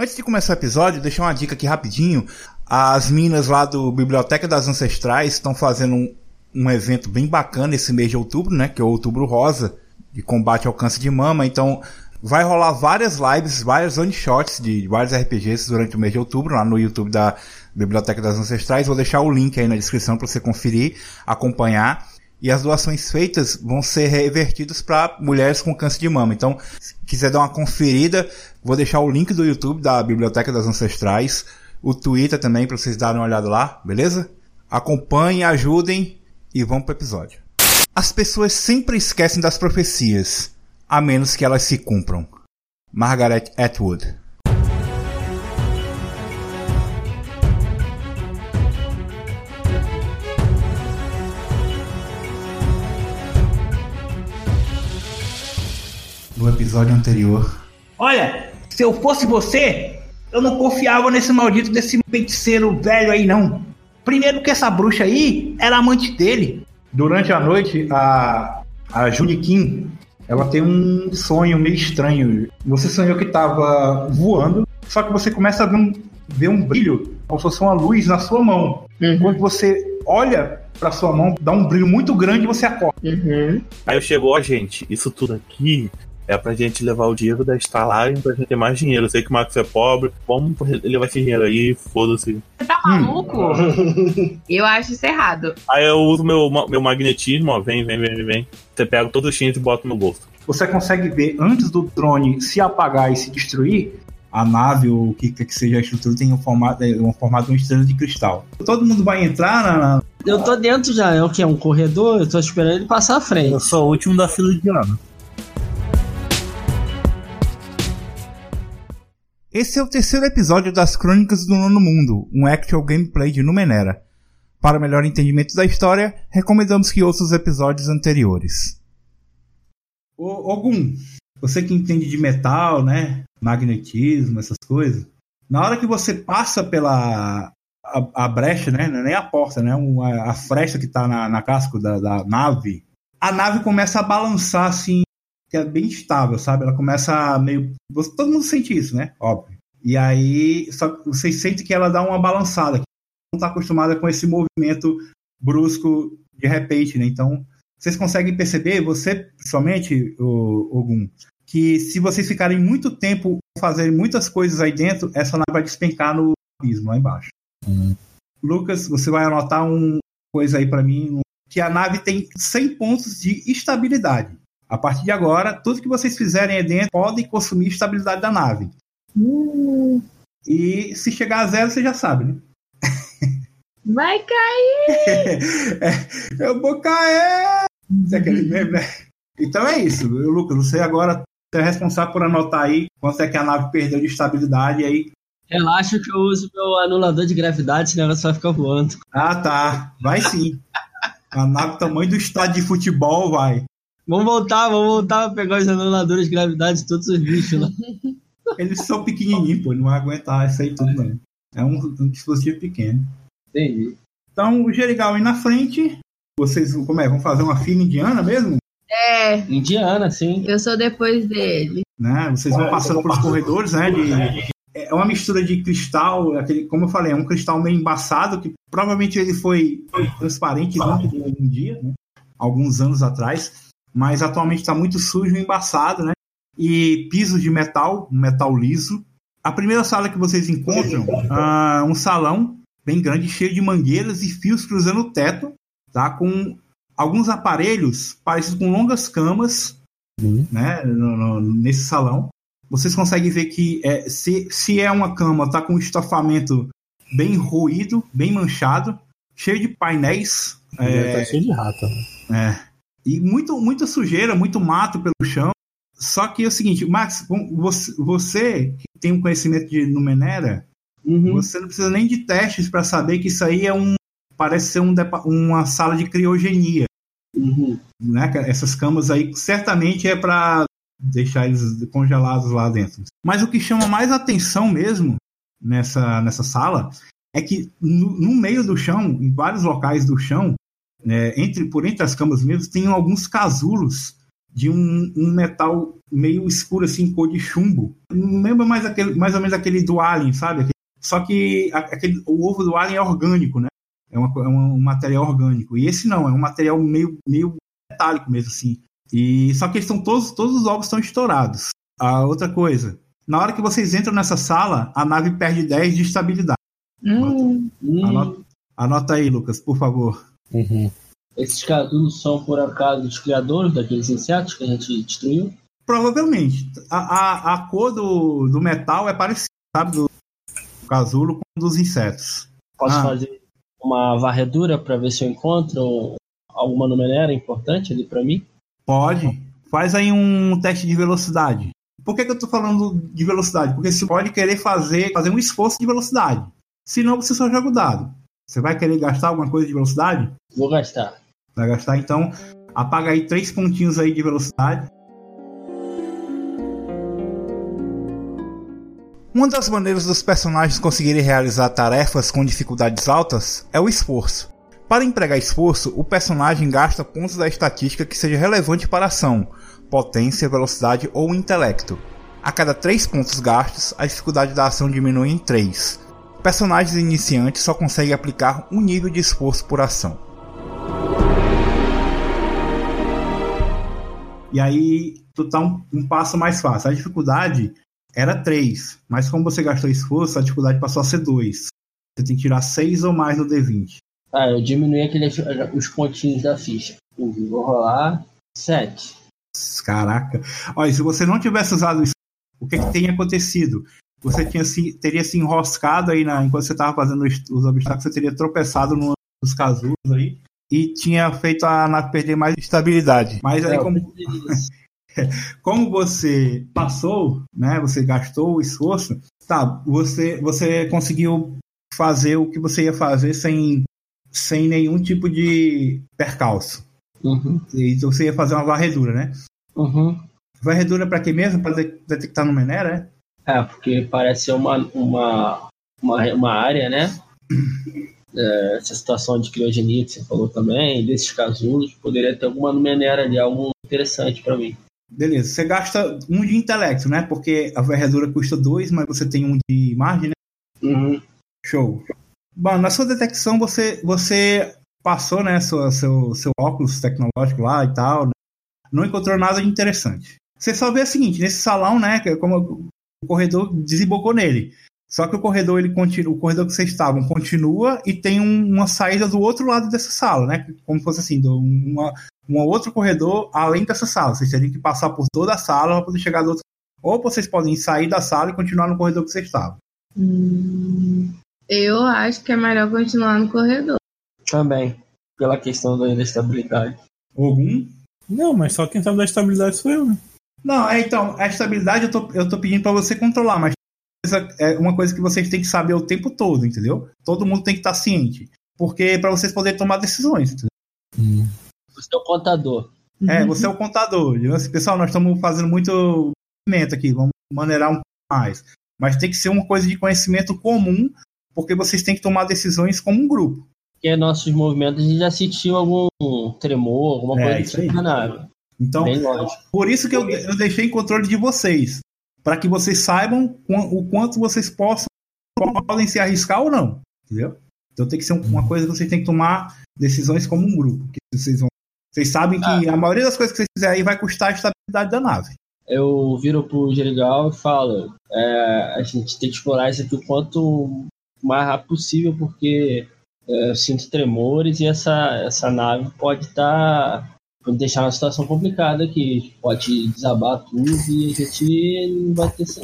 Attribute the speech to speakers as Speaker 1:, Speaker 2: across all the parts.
Speaker 1: Antes de começar o episódio, deixar uma dica aqui rapidinho. As minas lá do Biblioteca das Ancestrais estão fazendo um, um evento bem bacana esse mês de outubro, né? Que é o Outubro Rosa, de combate ao câncer de mama. Então, vai rolar várias lives, vários one-shots de vários RPGs durante o mês de outubro, lá no YouTube da Biblioteca das Ancestrais. Vou deixar o link aí na descrição para você conferir, acompanhar. E as doações feitas vão ser revertidas para mulheres com câncer de mama. Então, se quiser dar uma conferida, vou deixar o link do YouTube da Biblioteca das Ancestrais, o Twitter também para vocês darem uma olhada lá, beleza? Acompanhem, ajudem e vamos pro episódio. As pessoas sempre esquecem das profecias, a menos que elas se cumpram. Margaret Atwood No episódio anterior.
Speaker 2: Olha, se eu fosse você, eu não confiava nesse maldito desse feiticeiro velho aí, não. Primeiro que essa bruxa aí era amante dele. Durante a noite, a, a Julie Kim, ela tem um sonho meio estranho. Você sonhou que estava voando, só que você começa a ver um, ver um brilho, como se fosse uma luz na sua mão.
Speaker 3: Uhum.
Speaker 2: Quando você olha para sua mão, dá um brilho muito grande e você acorda.
Speaker 3: Uhum.
Speaker 4: Aí eu chego, ó, gente, isso tudo aqui é pra gente levar o dinheiro da estalagem pra gente ter mais dinheiro. Eu sei que o Marcos é pobre, vamos levar esse dinheiro aí, foda-se.
Speaker 5: Você tá maluco? Eu acho isso errado.
Speaker 4: Aí eu uso meu, meu magnetismo, ó, vem, vem, vem, vem, vem. Você pega todos os chineses e bota no bolso.
Speaker 2: Você consegue ver antes do drone se apagar e se destruir, a nave ou o que quer que seja a estrutura tem um formato, é, um formato de uma estrela de cristal. Todo mundo vai entrar na, na-
Speaker 3: Eu tô dentro já, é o que? É um corredor? Eu tô esperando ele passar à frente.
Speaker 4: Eu sou o último da fila de ano.
Speaker 1: Esse é o terceiro episódio das Crônicas do Nono Mundo, um actual gameplay de Numenera. Para melhor entendimento da história, recomendamos que ouça os episódios anteriores. Ô, Ogum, você que entende de metal, né? Magnetismo, essas coisas. Na hora que você passa pela a, a brecha, né? É nem a porta, né? Uma- a fresta que tá na, na casco da, da nave, a nave começa a balançar assim, que é bem estável, sabe? Ela começa meio. você- Todo mundo sente isso, né? Óbvio. E aí, só que vocês sentem que ela dá uma balançada. que Não está acostumada com esse movimento brusco de repente, né? Então, vocês conseguem perceber, você, principalmente, Ogum, que se vocês ficarem muito tempo fazerem muitas coisas aí dentro, essa nave vai despencar no abismo lá embaixo. Lucas, você vai anotar uma coisa aí para mim, que a nave tem 100 pontos de estabilidade. A partir de agora, tudo que vocês fizerem aí dentro podem consumir a estabilidade da nave. E se chegar a zero, você já sabe, né?
Speaker 5: Vai cair!
Speaker 2: Eu vou cair! É aquele meme, né? Então é isso, Lucas. Você agora é responsável por anotar aí quanto é que a nave perdeu de estabilidade e aí.
Speaker 3: Relaxa que eu uso meu anulador de gravidade, senão ela só fica voando.
Speaker 2: Ah, tá. Vai sim. A nave tamanho do estádio de futebol vai.
Speaker 3: Vamos voltar, vamos voltar pra pegar os anuladores de gravidade de todos os bichos lá.
Speaker 2: Eles são pequenininhos, pô. Não vai aguentar isso aí tudo, não. É um, um dispositivo pequeno.
Speaker 3: Entendi.
Speaker 2: Então, o Gerigal aí na frente. Vocês como é? Vão fazer uma fila indiana mesmo?
Speaker 5: É,
Speaker 3: Indiana, sim.
Speaker 5: eu sou depois dele.
Speaker 2: né? Vocês vão passando pelos corredores, né? de- é uma mistura de cristal, aquele, como eu falei, é um cristal meio embaçado, que provavelmente ele foi transparente líquido um dia, né? alguns anos atrás, mas atualmente está muito sujo e embaçado, né? E pisos de metal, um metal liso. A primeira sala que vocês encontram, ah, um salão bem grande, cheio de mangueiras e fios cruzando o teto, tá? Com alguns aparelhos parecidos com longas camas né, no- no- nesse salão. Vocês conseguem ver que é, se, se é uma cama, está com um estofamento bem ruído, bem manchado, cheio de painéis é,
Speaker 4: Tá cheio de rato. né?
Speaker 2: é, e muito, muita sujeira, muito mato pelo chão. Só que é o seguinte, Max, você, você que tem um conhecimento de Numenera,
Speaker 3: Uhum.
Speaker 2: você não precisa nem de testes para saber que isso aí é um parece ser um uma sala de criogenia
Speaker 3: Uhum.
Speaker 2: né? Essas camas aí certamente é para deixar eles congelados lá dentro. Mas o que chama mais atenção mesmo nessa, nessa sala é que no, no meio do chão, em vários locais do chão, né, entre por entre as camas mesmo, tem alguns casulos de um, um metal meio escuro, assim, cor de chumbo. Lembra mais, aquele, mais ou menos aquele do Alien, sabe? Só que aquele, o ovo do Alien é orgânico, né? É, uma, é um material orgânico. E esse não, é um material meio, meio metálico mesmo, assim. E só que eles estão todos, todos os ovos estão estourados. A outra coisa, na hora que vocês entram nessa sala, a nave perde 10 de estabilidade.
Speaker 5: Hum.
Speaker 2: Anota, anota aí, Lucas, por favor.
Speaker 3: Uhum. Esses casulos são, por acaso, os criadores daqueles insetos que a gente destruiu?
Speaker 2: Provavelmente. A, a, a cor do, do metal é parecida, sabe? Do casulo com dos insetos.
Speaker 3: Posso
Speaker 2: Ah.
Speaker 3: fazer uma varredura para ver se eu encontro alguma numenera importante ali para mim?
Speaker 2: Pode. Faz aí um teste de velocidade. Por que, que eu tô falando de velocidade? Porque você pode querer fazer, fazer um esforço de velocidade. Senão você só joga o dado. Você vai querer gastar alguma coisa de velocidade?
Speaker 3: Vou gastar.
Speaker 2: Vai gastar, então apaga aí três pontinhos aí de velocidade.
Speaker 1: Uma das maneiras dos personagens conseguirem realizar tarefas com dificuldades altas é o esforço. Para empregar esforço, o personagem gasta pontos da estatística que seja relevante para a ação, potência, velocidade ou intelecto. A cada 3 pontos gastos, a dificuldade da ação diminui em 3. Personagens iniciantes só conseguem aplicar um nível de esforço por ação.
Speaker 2: E aí tu tá um, um passo mais fácil. A dificuldade era 3, mas como você gastou esforço, a dificuldade passou a ser 2. Você tem que tirar 6 ou mais no D20.
Speaker 3: Ah, eu diminui aqueles, os pontinhos da ficha. Vou rolar 7.
Speaker 2: Caraca. Olha, se você não tivesse usado isso, o que, que teria acontecido? Você tinha se, teria se enroscado aí na, enquanto você estava fazendo os, os obstáculos, você teria tropeçado num dos casulos aí e tinha feito a nave perder mais
Speaker 1: Estabilidade.
Speaker 2: Mas aí,
Speaker 3: É,
Speaker 2: como, como você passou, né? Você gastou o esforço, tá? Você, você conseguiu fazer o que você ia fazer sem, sem nenhum tipo de percalço.
Speaker 3: Uhum,
Speaker 2: Então você ia fazer uma varredura, né?
Speaker 3: uhum.
Speaker 2: Varredura para quê mesmo? Para detectar no Menera, né?
Speaker 3: É, porque parece ser uma, uma, uma, uma área, né? É, essa situação de criogenia que você falou também, desses casulos, poderia ter alguma numenera ali, algo interessante para mim.
Speaker 2: Beleza. Você gasta um de intelecto, né? Porque a varredura custa dois, mas você tem um de margem, né?
Speaker 3: Uhum.
Speaker 2: Show. Bom, na sua detecção você, você passou, né, sua, seu, seu óculos tecnológico lá e tal, né? não encontrou nada de interessante. Você só vê o seguinte, nesse salão, né, é como o corredor desembocou nele. Só que o corredor, ele continua, o corredor que vocês estavam continua e tem um- uma saída do outro lado dessa sala, né? Como fosse assim, do- uma, um outro corredor além dessa sala. Vocês teriam que passar por toda a sala para poder chegar do outro. Ou vocês podem sair da sala e continuar no corredor que vocês estavam.
Speaker 5: Hum, eu acho que é melhor continuar no corredor.
Speaker 3: Também, pela questão da estabilidade.
Speaker 2: Algum?
Speaker 4: Não, mas só quem sabe da estabilidade sou eu, né?
Speaker 2: Não, é então, a estabilidade eu tô, eu tô pedindo pra você controlar, mas é uma coisa que vocês têm que saber o tempo todo, entendeu? Todo mundo tem que estar ciente. Porque pra vocês poderem tomar decisões, entendeu?
Speaker 3: Você é o contador.
Speaker 2: É, você é o contador. Assim, Pessoal, nós estamos fazendo muito movimento aqui, vamos maneirar um pouco mais. Mas tem que ser uma coisa de conhecimento comum, porque vocês têm que tomar decisões como um grupo.
Speaker 3: Porque nossos movimentos a gente já sentiu algum tremor, alguma
Speaker 2: É,
Speaker 3: coisa
Speaker 2: isso Então. Por isso que eu, eu deixei em controle de vocês. Para que vocês saibam o quanto vocês possam podem se arriscar ou não. Entendeu? Então tem que ser um- uma coisa que vocês têm que tomar decisões como um grupo. Que vocês, vão, vocês sabem que a maioria das coisas que vocês fizerem aí vai custar a estabilidade da nave.
Speaker 3: Eu viro pro Gerigal e falo: é, a gente tem que explorar isso aqui o quanto mais rápido possível, porque é, eu sinto tremores e essa, essa nave pode estar. Pode deixar uma situação complicada aqui. Pode desabar tudo e a gente não vai ter sa-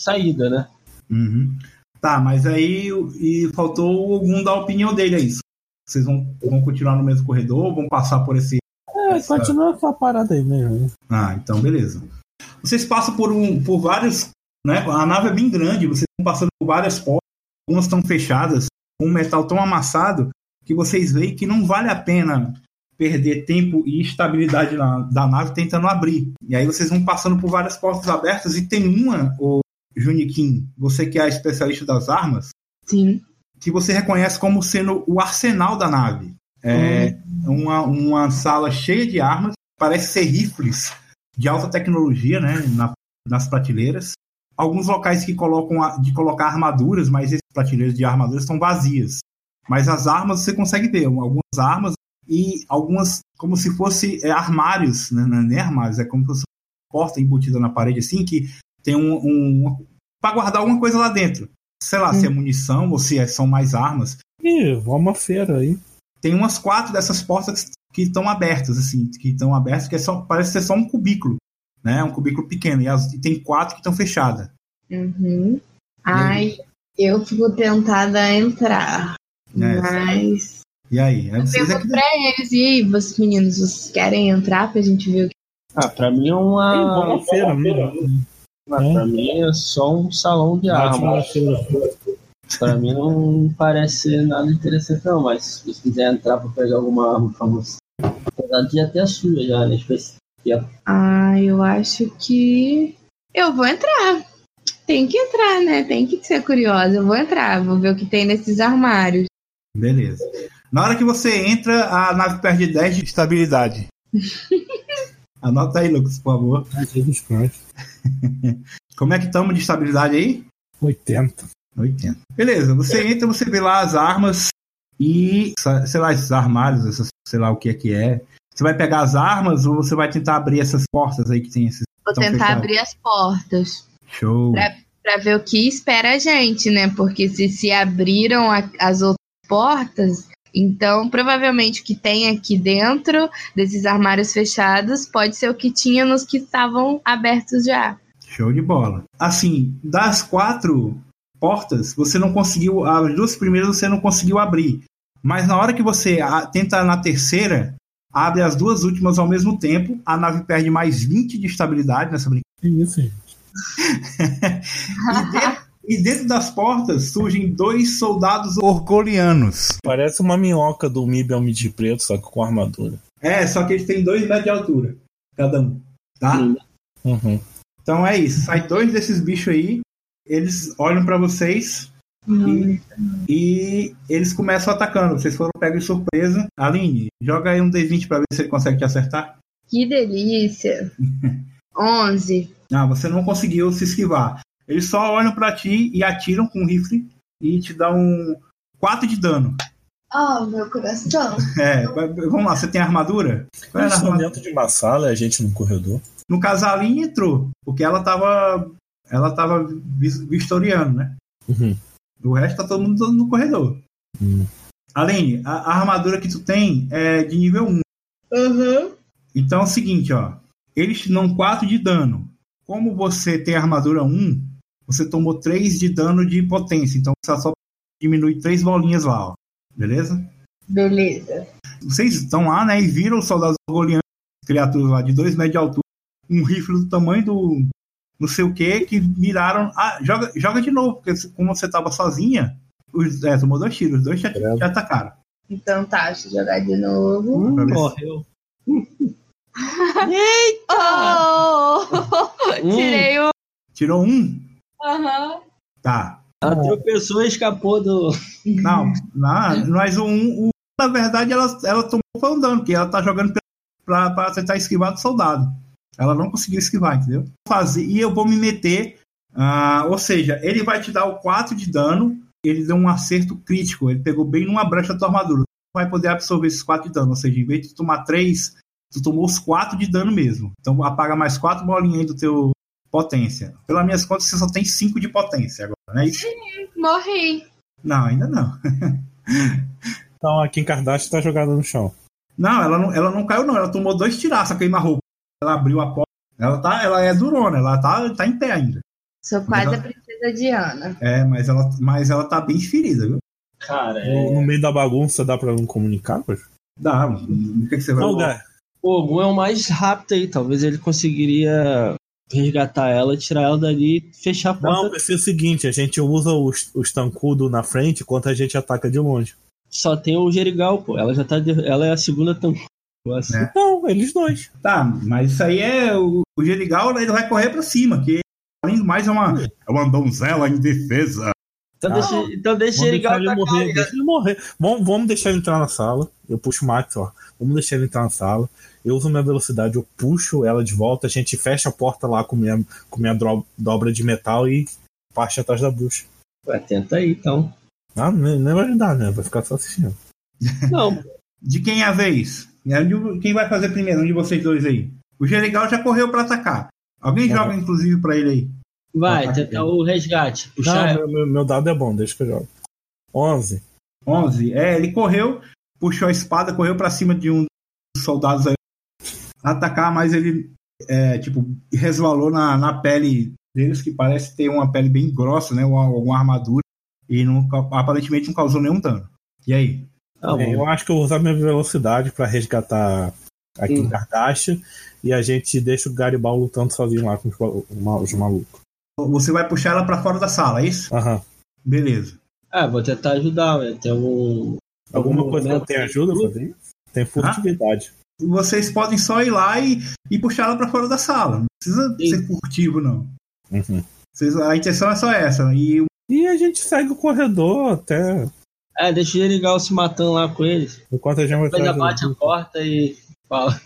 Speaker 3: saída, né?
Speaker 2: Uhum. Tá, mas aí e faltou algum da opinião dele é isso. Vocês vão, vão continuar no mesmo corredor, vão passar por esse.
Speaker 4: É,
Speaker 2: Essa-
Speaker 4: continua essa parada aí mesmo.
Speaker 2: Ah, então beleza. Vocês passam por um, por vários, né? A nave é bem grande, vocês estão passando por várias portas, algumas estão fechadas, com um metal tão amassado que vocês veem que não vale a pena perder tempo e estabilidade na- da nave tentando abrir. E aí vocês vão passando por várias portas abertas e tem uma, o Juniquim, você que é especialista das armas,
Speaker 5: Sim.
Speaker 2: que você reconhece como sendo o arsenal da nave. É uma, uma sala cheia de armas, parece ser rifles de alta tecnologia, né? na- nas prateleiras. Alguns locais que colocam a- de colocar armaduras, mas esses prateleiras de armaduras estão vazias. Mas as armas você consegue ver, algumas armas e algumas como se fosse é, armários, né? não é nem armários, é como se fosse uma porta embutida na parede assim que tem um, um para guardar alguma coisa lá dentro. Sei lá, se é munição ou se é- são mais armas.
Speaker 4: Ih, vamos uma feira aí.
Speaker 2: Tem umas quatro dessas portas que estão abertas, assim, que estão abertas, que é só, parece ser só um cubículo, né? Um cubículo pequeno. E, as- e tem quatro que estão fechadas.
Speaker 5: Uhum. Ai, eu fico tentada a entrar.
Speaker 2: É.
Speaker 5: Mas.
Speaker 2: E aí? É vocês é que...
Speaker 5: pra eles, e aí, vocês meninos, vocês querem entrar pra gente ver o que.
Speaker 3: Ah, pra mim é
Speaker 4: Ih, vamos
Speaker 3: uma.
Speaker 4: uma feira, mesmo.
Speaker 3: Ah, pra mim é só um salão de
Speaker 4: uma
Speaker 3: armas.
Speaker 4: feira.
Speaker 3: Pra mim não parece ser nada interessante, não. Mas se você quiser entrar pra pegar alguma arma pra você. Apesar de ter a sua já, né? Especi-
Speaker 5: Ah, eu acho que. Eu vou entrar. Tem que entrar, né? Tem que ser curiosa. Eu vou entrar, vou ver o que tem nesses armários.
Speaker 2: Beleza. Na hora que você entra, a nave perde 10 de estabilidade. Anota aí, Lucas, por favor.
Speaker 4: Ai, Jesus.
Speaker 2: Como é que estamos de estabilidade aí?
Speaker 4: 80.
Speaker 2: 80. Beleza, você entra, você vê lá as armas e, sei lá, esses armários, essas, sei lá o que é que é. Você vai pegar as armas ou você vai tentar abrir essas portas aí que tem esses.
Speaker 5: Vou tentar abrir as portas.
Speaker 2: Show.
Speaker 5: Pra- Pra ver o que espera a gente, né? Porque se se abriram a- as outras portas, então provavelmente o que tem aqui dentro desses armários fechados pode ser o que tinha nos que estavam abertos já.
Speaker 2: Show de bola. Assim, das quatro portas, você não conseguiu. As duas primeiras você não conseguiu abrir. Mas na hora que você tenta na terceira, abre as duas últimas ao mesmo tempo. A nave perde mais 20 de estabilidade nessa brincadeira.
Speaker 4: Que isso, gente?
Speaker 2: E dentro, e dentro das portas surgem dois soldados orgolianos.
Speaker 4: Parece uma minhoca do Mib ao Mid Preto, só que com armadura.
Speaker 2: É, só que eles têm dois metros de altura, cada um. Tá?
Speaker 4: Uhum.
Speaker 2: Então é isso. Sai dois desses bichos aí. Eles olham pra vocês
Speaker 5: Hum.
Speaker 2: e eles começam atacando. Vocês foram pegos de surpresa. Aline, joga aí um D20 pra ver se ele consegue te acertar.
Speaker 5: Que delícia! 11.
Speaker 2: Ah, você não conseguiu se esquivar. Eles só olham pra ti e atiram com o rifle e te dão um 4 de dano.
Speaker 5: Oh, meu coração!
Speaker 2: É, vamos lá, você tem armadura? Qual era armadura?
Speaker 4: dentro de uma sala e a gente no corredor.
Speaker 2: No caso, a Aline entrou, porque ela tava. Ela tava vis- vistoriando, né?
Speaker 4: Uhum.
Speaker 2: O resto tá todo mundo no corredor.
Speaker 4: Hum.
Speaker 2: Aline, a, a armadura que tu tem é de nível 1.
Speaker 5: Uhum.
Speaker 2: Então é o seguinte, ó. Eles te dão 4 de dano. Como você tem armadura 1, você tomou 3 de dano de potência. Então você só diminui 3 bolinhas lá, ó. Beleza?
Speaker 5: Beleza.
Speaker 2: Vocês estão lá, né? E viram os soldados golianos, criaturas lá de 2 metros de altura, um rifle do tamanho do não sei o que, que miraram. Ah, joga, joga de novo, porque como você tava sozinha, os, é, tomou dois tiros, os dois te, te atacaram.
Speaker 5: Então tá, deixa eu jogar de novo.
Speaker 2: Se-
Speaker 3: Morreu.
Speaker 5: Oh! Tirei o.
Speaker 2: Tirou um?
Speaker 5: Aham.
Speaker 2: Tá.
Speaker 3: Ela tropeçou e escapou do.
Speaker 2: Não, não mas o um, o, na verdade, ela, ela tomou foi um dano, porque ela tá jogando pra, pra tentar esquivar do soldado. Ela não conseguiu esquivar, entendeu? Fazer, e eu vou me meter. ah, ou seja, ele vai te dar o 4 de dano, ele deu um acerto crítico, ele pegou bem numa brecha da tua armadura. Tu vai poder absorver esses 4 de dano, ou seja, em vez de tu tomar 3, tu tomou os 4 de dano mesmo. Então apaga mais 4 bolinhas aí do teu potência. Pelas minhas contas, você só tem 5 de potência agora, não é isso?
Speaker 5: Morri.
Speaker 2: Não, ainda não.
Speaker 4: Então a Kim Kardashian tá jogada no chão.
Speaker 2: Não, ela não, ela não caiu, não. Ela tomou dois tiraços a queima-roupa. Ela abriu a porta. Ela, tá, ela é durona, ela tá, tá em pé ainda.
Speaker 5: Sou quase
Speaker 2: Mas
Speaker 5: a princesa Diana.
Speaker 2: É, mas ela, mas ela tá bem ferida, viu?
Speaker 3: Cara,
Speaker 4: No,
Speaker 3: é...
Speaker 4: no meio da bagunça dá pra não comunicar, pois?
Speaker 2: Dá, o que, que você vai
Speaker 4: Não, Gá,
Speaker 3: o Ogum é o mais rápido aí. Talvez ele conseguiria resgatar ela, tirar ela dali e fechar a porta.
Speaker 4: Não, vai ser o seguinte, a gente usa os, os tancudo na frente enquanto a gente ataca de longe.
Speaker 3: Só tem o Jerigal, pô. Ela já tá. de- Ela é a segunda tam...
Speaker 2: É.
Speaker 4: Não, eles dois.
Speaker 2: Tá, mas isso aí é. O, o Gerigal ele vai correr pra cima, que além do mais é uma, é uma donzela em defesa.
Speaker 3: Então,
Speaker 4: Ah.
Speaker 3: deixa, então deixa
Speaker 4: Vamos
Speaker 3: ele
Speaker 4: deixar ele morrer. Deixa ele morrer. Vamos, vamos deixar ele entrar na sala. Eu puxo o Max, ó. Vamos deixar ele entrar na sala. Eu uso minha velocidade, eu puxo ela de volta, a gente fecha a porta lá com minha, com minha dobra de metal e parte atrás da bruxa.
Speaker 3: Ué, tenta aí, então.
Speaker 4: Ah, nem, nem vai ajudar, né? Vai ficar só assistindo.
Speaker 3: Não,
Speaker 2: De quem é a vez? É Quem vai fazer primeiro? Um de vocês dois aí. O Gerigal já correu pra atacar. Alguém
Speaker 4: Uhum.
Speaker 2: joga, inclusive, pra ele aí.
Speaker 3: vai, tentar o resgate.
Speaker 4: Não,
Speaker 3: Puxar.
Speaker 4: meu, meu, meu dado é bom, deixa que eu jogo. 11.
Speaker 2: 11. É, ele correu, puxou a espada, correu pra cima de um dos soldados aí. Atacar, mas ele, é, tipo, resvalou na, na pele deles, que parece ter uma pele bem grossa, né? Uma, alguma armadura. E não, aparentemente não causou nenhum dano. E aí?
Speaker 3: Tá bom.
Speaker 4: É, eu acho que eu vou usar minha velocidade pra resgatar aqui
Speaker 3: Hum.
Speaker 4: em Kardashian e a gente deixa o Garibal lutando sozinho lá com os, os ma- os malucos.
Speaker 2: Você vai puxar ela pra fora da sala, é isso?
Speaker 4: Aham.
Speaker 2: Beleza.
Speaker 3: Ah, vou tentar ajudar, né? Tem um.
Speaker 4: Alguma
Speaker 3: algum
Speaker 4: coisa que eu
Speaker 3: momento-
Speaker 4: tenho ajuda isso? Tem furtividade.
Speaker 2: Vocês podem só ir lá e, e puxar ela pra fora da sala. Não precisa
Speaker 3: Sim.
Speaker 2: ser furtivo, não.
Speaker 4: Uhum.
Speaker 2: Vocês- a intenção é só essa. E
Speaker 4: E a gente segue o corredor até.
Speaker 3: É, deixa o Gerigal se matando lá com eles.
Speaker 4: Enquanto a gente vai
Speaker 3: bate a porta e fala.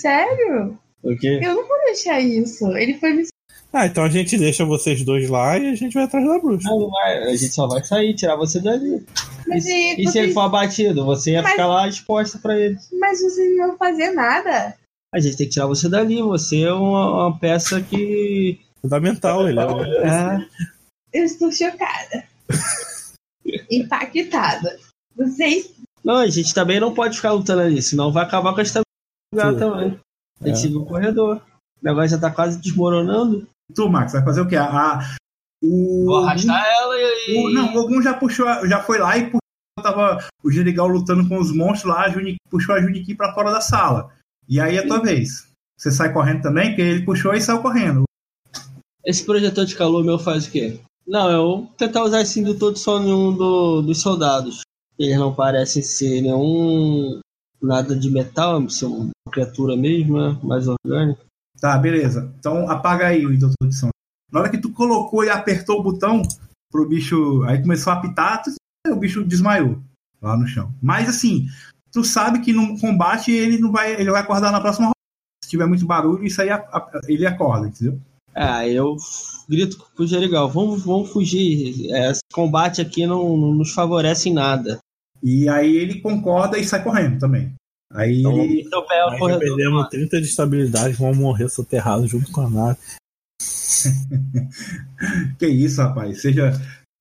Speaker 5: Sério?
Speaker 3: O quê?
Speaker 5: Eu não vou deixar isso. Ele foi me.
Speaker 4: Ah, então a gente deixa vocês dois lá e a gente vai atrás da bruxa.
Speaker 3: Não, não vai. A gente só vai sair, tirar você dali.
Speaker 5: Mas,
Speaker 3: e,
Speaker 5: e
Speaker 3: e se ele for abatido? Você ia
Speaker 5: Mas-
Speaker 3: ficar lá exposta pra ele.
Speaker 5: mas vocês não vão fazer nada.
Speaker 3: A gente tem que tirar você dali. Você é uma, uma peça que.
Speaker 4: Fundamental, ele é.
Speaker 3: É,
Speaker 5: Eu estou chocada. Impactada. Vocês.
Speaker 3: Não, a gente também não pode ficar lutando ali, senão vai acabar com a estabilidade do lugar
Speaker 4: Sim.
Speaker 3: também. A gente
Speaker 4: É.
Speaker 3: siga o corredor. O negócio já tá quase desmoronando.
Speaker 2: Tu, Max, vai fazer o quê? A, a- o,
Speaker 3: Vou arrastar ela e.
Speaker 2: o- não, o Ogum já puxou, já foi lá e puxou. Tava o Gerigal lutando com os monstros lá, a Juni, puxou a Juniki pra fora da sala. E aí é a tua vez. Você sai correndo também, porque ele puxou e saiu correndo.
Speaker 3: Esse projetor de calor meu faz o quê? Não, eu vou tentar usar esse indutor de som em um do- dos soldados. Eles não parecem ser nenhum. nada de metal, uma criatura mesmo, né? mais orgânica.
Speaker 2: Tá, beleza. Então apaga aí o indutor de som. Na hora que tu colocou e apertou o botão pro bicho. Aí começou a apitar, o bicho desmaiou lá no chão. Mas assim, tu sabe que no combate ele não vai. Ele vai acordar na próxima rodada. Se tiver muito barulho, isso aí a- a- ele acorda, entendeu?
Speaker 3: Ah, eu grito pro Jerigal, vamos, vamos fugir. É, Esse combate aqui não, não nos favorece em nada.
Speaker 2: E aí ele concorda e sai correndo também. Aí
Speaker 3: Então,
Speaker 2: ele.
Speaker 4: Nós
Speaker 3: corredor.
Speaker 4: perdemos 30 de estabilidade, vamos morrer soterrados junto com a nave.
Speaker 2: Que isso, rapaz? Seja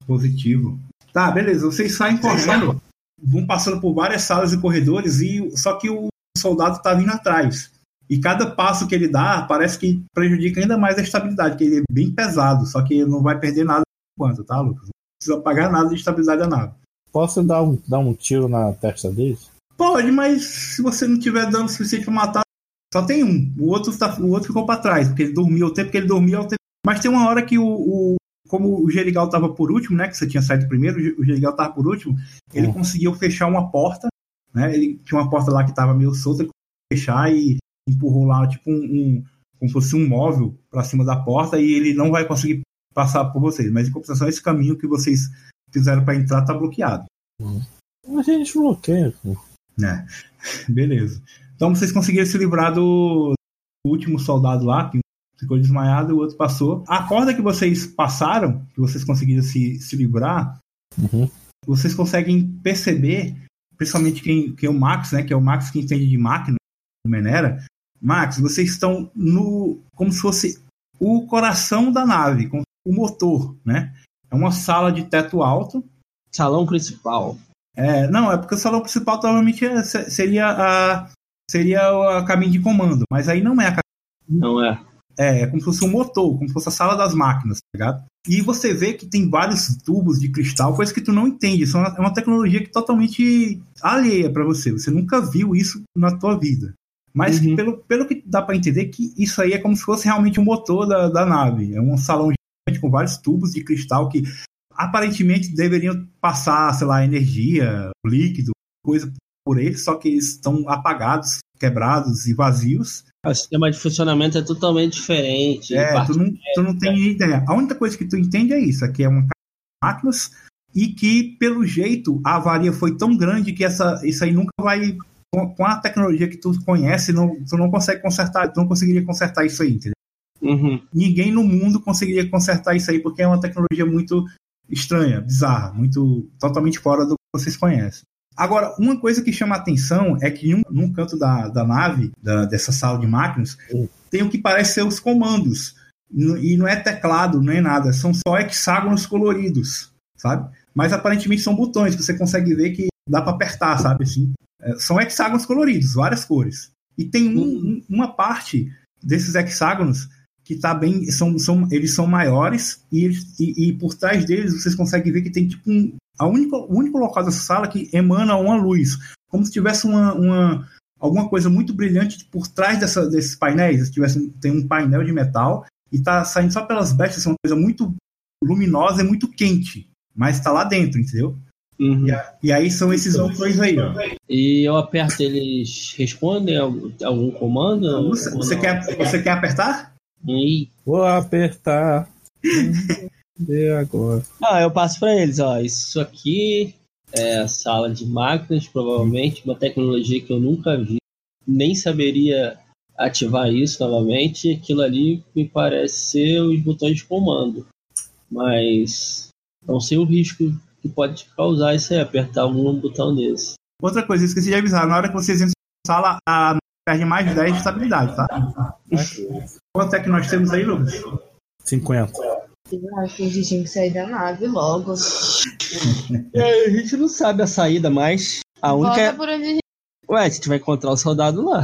Speaker 2: positivo. Tá, beleza. Vocês saem correndo, vão passando por várias salas e corredores, e só que o soldado tá vindo atrás. E cada passo que ele dá parece que prejudica ainda mais a estabilidade, que ele é bem pesado, só que ele não vai perder nada por enquanto, tá, Lucas? Não precisa pagar nada de estabilidade da nave.
Speaker 4: Posso dar um, dar um tiro na testa deles?
Speaker 2: Pode, mas se você não tiver dano suficiente pra matar, só tem um. O outro, tá, o outro ficou pra trás, porque ele dormiu o tempo que ele dormiu. o tempo- Mas tem uma hora que o, o- Como o Gerigal tava por último, né? Que você tinha saído primeiro, o Ge- o Gerigal tava por último, ele
Speaker 4: Hum.
Speaker 2: conseguiu fechar uma porta, né? Ele tinha uma porta lá que tava meio solta, ele conseguiu fechar e empurrou lá, tipo, um. um como se fosse um móvel pra cima da porta, e ele não vai conseguir passar por vocês. Mas em compensação, esse caminho que vocês fizeram pra entrar tá bloqueado.
Speaker 4: A gente bloqueia. pô.
Speaker 2: Né? Beleza. Então vocês conseguiram se livrar do, do último soldado lá, que ficou desmaiado e o outro passou. A corda que vocês passaram, que vocês conseguiram se, se livrar,
Speaker 4: Uhum.
Speaker 2: vocês conseguem perceber, principalmente quem, quem é o Max, né? Que é o Max que entende de máquina, o Menera. Max, vocês estão no. como se fosse o coração da nave, com o motor, né? É uma sala de teto alto,
Speaker 3: Salão principal.
Speaker 2: É, não, é porque o salão principal provavelmente é- se- seria a seria a cabine de comando, mas aí não é a cabine,
Speaker 3: Não é?
Speaker 2: é, é como se fosse um motor, como se fosse a sala das máquinas, tá ligado? E você vê que tem vários tubos de cristal, coisa que tu não entende, isso é uma, é tecnologia que totalmente alheia pra você, você nunca viu isso na tua vida. Mas
Speaker 3: Uhum.
Speaker 2: pelo, pelo que dá pra entender que isso aí é como se fosse realmente um motor da, da nave, é um salão gigante com vários tubos de cristal que aparentemente deveriam passar, sei lá, energia, líquido, coisa por eles, só que eles estão apagados, quebrados e vazios.
Speaker 3: O sistema de funcionamento é totalmente diferente.
Speaker 2: É, tu não, tu não tem ideia. A única coisa que tu entende é isso, é que é uma máquinas e que, pelo jeito, a avaria foi tão grande que essa, isso aí nunca vai. Com, com a tecnologia que tu conhece, não, tu não consegue consertar, tu não conseguiria consertar isso aí, entendeu?
Speaker 3: Uhum.
Speaker 2: Ninguém no mundo conseguiria consertar isso aí, porque é uma tecnologia muito estranha, bizarra, muito totalmente fora do que vocês conhecem. Agora, uma coisa que chama a atenção é que num, num canto da, da nave, da, dessa sala de máquinas, tem o que parece ser os comandos. E não é teclado, não é nada, são só hexágonos coloridos, sabe? Mas aparentemente são botões que você consegue ver que dá para apertar, sabe? Assim, é, são hexágonos coloridos, várias cores. E tem um, um, uma parte desses hexágonos que tá bem, são, são, eles são maiores e, eles, e, e por trás deles vocês conseguem ver que tem tipo um, a única, o único local dessa sala que emana uma luz, como se tivesse uma, uma alguma coisa muito brilhante por trás dessa, desses painéis. Se tivesse, tem um painel de metal e tá saindo só pelas brechas, é uma coisa muito luminosa e muito quente, mas está lá dentro, entendeu?
Speaker 3: Uhum.
Speaker 2: E, a, e, aí são esses botões aí, ó.
Speaker 3: E eu aperto, eles respondem algum, algum comando?
Speaker 2: Você, você quer, você quer apertar?
Speaker 3: E...
Speaker 4: Vou apertar. E agora?
Speaker 3: Ah, eu passo para eles, ó. Isso aqui é a sala de máquinas, provavelmente, uma tecnologia que eu nunca vi, nem saberia ativar isso novamente. Aquilo ali me parece ser os botões de comando, mas não sei o risco que pode causar isso aí, apertar algum botão desse.
Speaker 2: Outra coisa, esqueci de avisar, na hora que vocês entram na sala, a perde mais 10 de estabilidade, tá? Quanto é que nós temos aí, Lucas?
Speaker 4: 50.
Speaker 5: Eu acho que a gente tinha que sair da nave logo.
Speaker 3: É, a gente não sabe a saída, mas a única.
Speaker 5: Volta por onde a gente...
Speaker 3: Ué, a gente vai encontrar o soldado lá.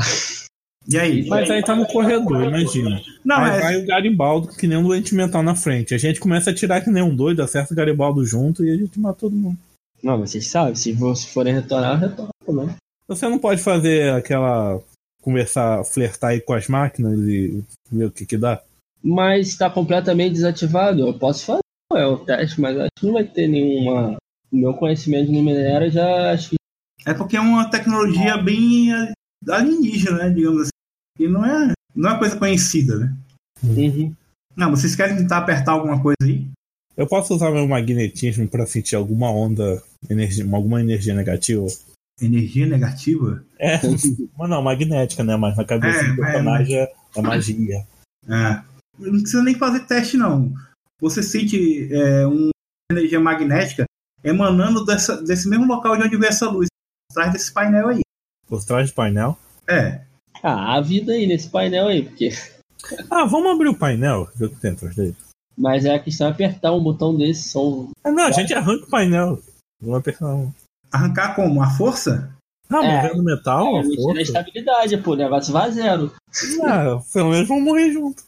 Speaker 2: E aí?
Speaker 4: Mas aí tá no corredor, imagina.
Speaker 2: Não,
Speaker 4: aí
Speaker 2: é-
Speaker 4: vai o Garibaldo, que nem um doente mental na frente. A gente começa a tirar que nem um doido, acerta o Garibaldo junto e a gente mata todo mundo.
Speaker 3: Não, mas vocês sabem, se vocês forem retornar, retorna também.
Speaker 4: Você não pode fazer aquela. Conversar, flertar aí com as máquinas e ver o que que dá?
Speaker 3: Mas está completamente desativado. Eu posso fazer é o teste, mas acho que não vai ter nenhuma. O meu conhecimento de minério já acho que.
Speaker 2: É porque é uma tecnologia bem alienígena, né? Digamos assim. E não é, não é uma coisa conhecida, né?
Speaker 3: Uhum.
Speaker 2: Não, vocês querem tentar apertar alguma coisa aí?
Speaker 4: Eu posso usar meu magnetismo pra sentir alguma onda, energia, alguma energia negativa?
Speaker 2: Energia negativa?
Speaker 4: É, mas não, magnética, né? Mas na cabeça
Speaker 2: É,
Speaker 4: do personagem é, é magia.
Speaker 2: É. Não precisa nem fazer teste, não. Você sente é, uma energia magnética emanando dessa, desse mesmo local de onde vem essa luz, atrás desse painel aí.
Speaker 4: Por trás do painel.
Speaker 2: É.
Speaker 3: Ah, há vida aí nesse painel aí, porque.
Speaker 4: Ah, vamos abrir o painel, ver o que tem atrás dele.
Speaker 3: Mas é a questão é apertar um botão desse, são.
Speaker 4: Ah, não, a gente arranca o painel. Vamos apertar um.
Speaker 2: Arrancar como? A força?
Speaker 4: Ah,
Speaker 3: É.
Speaker 4: movendo metal,
Speaker 3: É,
Speaker 4: a força.
Speaker 3: estabilidade, pô, o negócio vai a zero.
Speaker 4: Ah, pelo menos vamos morrer junto.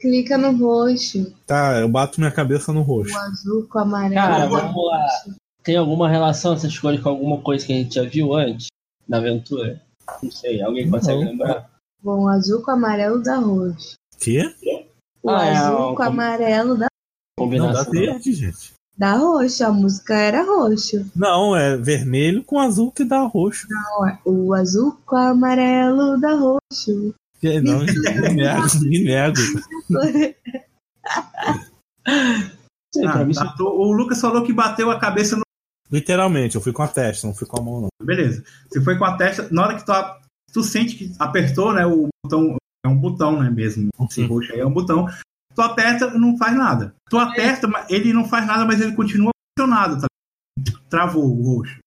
Speaker 5: Clica no roxo,
Speaker 4: Tá, eu bato minha cabeça no roxo.
Speaker 5: o azul com o amarelo.
Speaker 3: Cara, vamos lá. Tem alguma relação essa escolha com alguma coisa que a gente já viu antes na aventura? Não sei, alguém consegue
Speaker 4: Não.
Speaker 3: lembrar?
Speaker 5: Bom, o azul com o amarelo dá roxo.
Speaker 4: Quê?
Speaker 5: O
Speaker 3: Ah, é,
Speaker 5: azul
Speaker 3: ó,
Speaker 5: com o
Speaker 3: com-
Speaker 5: amarelo dá,
Speaker 4: Não, dá
Speaker 3: Combinação.
Speaker 4: verde, gente.
Speaker 5: Dá roxo. A música era roxo.
Speaker 4: Não, é vermelho com azul que dá roxo.
Speaker 5: O azul com amarelo dá roxo.
Speaker 4: Que- Não, me nego, me nego.
Speaker 2: Ah,
Speaker 3: mim,
Speaker 2: tá. O Lucas falou que bateu a cabeça no.
Speaker 4: Literalmente, eu fui com a testa, não fui com a mão, não.
Speaker 2: Beleza. Você foi com a testa. Na hora que tu, tu sente que apertou, né? O botão. É um botão, né? Mesmo. Esse roxo aí é um botão. Tu aperta não faz nada. Tu aperta, mas ele não faz nada, mas ele continua funcionado, tá? Travou o roxo.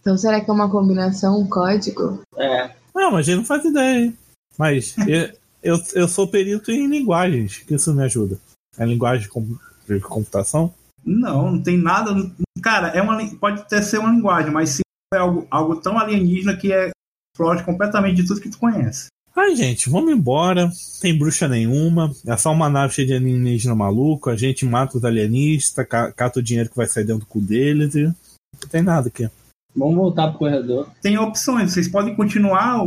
Speaker 5: Então será que é uma combinação, um código?
Speaker 3: é.
Speaker 4: Não, mas ele não faz ideia. hein? Mas eu, eu, eu sou perito em linguagens, que isso me ajuda. É linguagem de com- de computação?
Speaker 2: Não, não tem nada. Cara, é uma, pode até ser uma linguagem, mas se é algo, algo tão alienígena que é foge completamente de tudo que tu conhece.
Speaker 4: Ai, gente, vamos embora. Tem bruxa nenhuma. É só uma nave cheia de alienígena maluco. A gente mata os alienistas, ca- cata o dinheiro que vai sair dentro do cu deles e. Não tem nada aqui.
Speaker 3: Vamos voltar pro corredor.
Speaker 2: Tem opções, vocês podem continuar.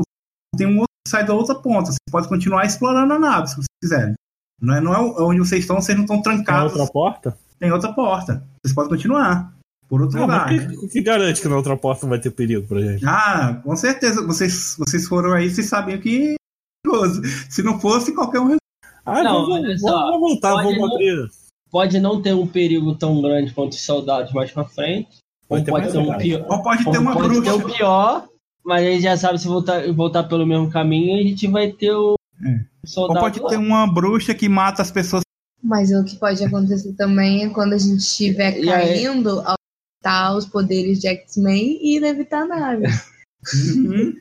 Speaker 2: Tem um outro que sai da outra ponta. Vocês podem continuar explorando a nave, se vocês quiserem. Não é, não é onde vocês estão, vocês não estão
Speaker 4: Tem
Speaker 2: trancados.
Speaker 4: outra porta?
Speaker 2: Tem outra porta. Vocês podem continuar. Por outro
Speaker 4: Não,
Speaker 2: lugar.
Speaker 4: mas o que, que garante que na outra porta não vai ter perigo pra gente?
Speaker 2: Ah, com certeza. Vocês, vocês foram aí, vocês sabiam que perigoso. Se não fosse, qualquer um.
Speaker 4: Ah,
Speaker 3: Não,
Speaker 4: vamos,
Speaker 3: olha
Speaker 4: vamos,
Speaker 3: só,
Speaker 4: vamos voltar,
Speaker 3: pode
Speaker 4: vamos
Speaker 3: não-
Speaker 4: abrir.
Speaker 3: pode não ter um perigo tão grande quanto os soldados mais pra frente.
Speaker 4: Pode
Speaker 3: pode ter um pior.
Speaker 2: Ou pode ter uma
Speaker 3: pode
Speaker 2: bruxa.
Speaker 3: ter o pior, mas a gente já sabe se voltar, voltar pelo mesmo caminho, a gente vai ter o
Speaker 2: É.
Speaker 3: o soldado.
Speaker 2: Ou pode
Speaker 3: lá.
Speaker 2: ter uma bruxa que mata as pessoas.
Speaker 5: Mas o que pode acontecer também é quando a gente estiver caindo, aumentar os poderes de X-Men e levitar a nave.
Speaker 2: Uhum.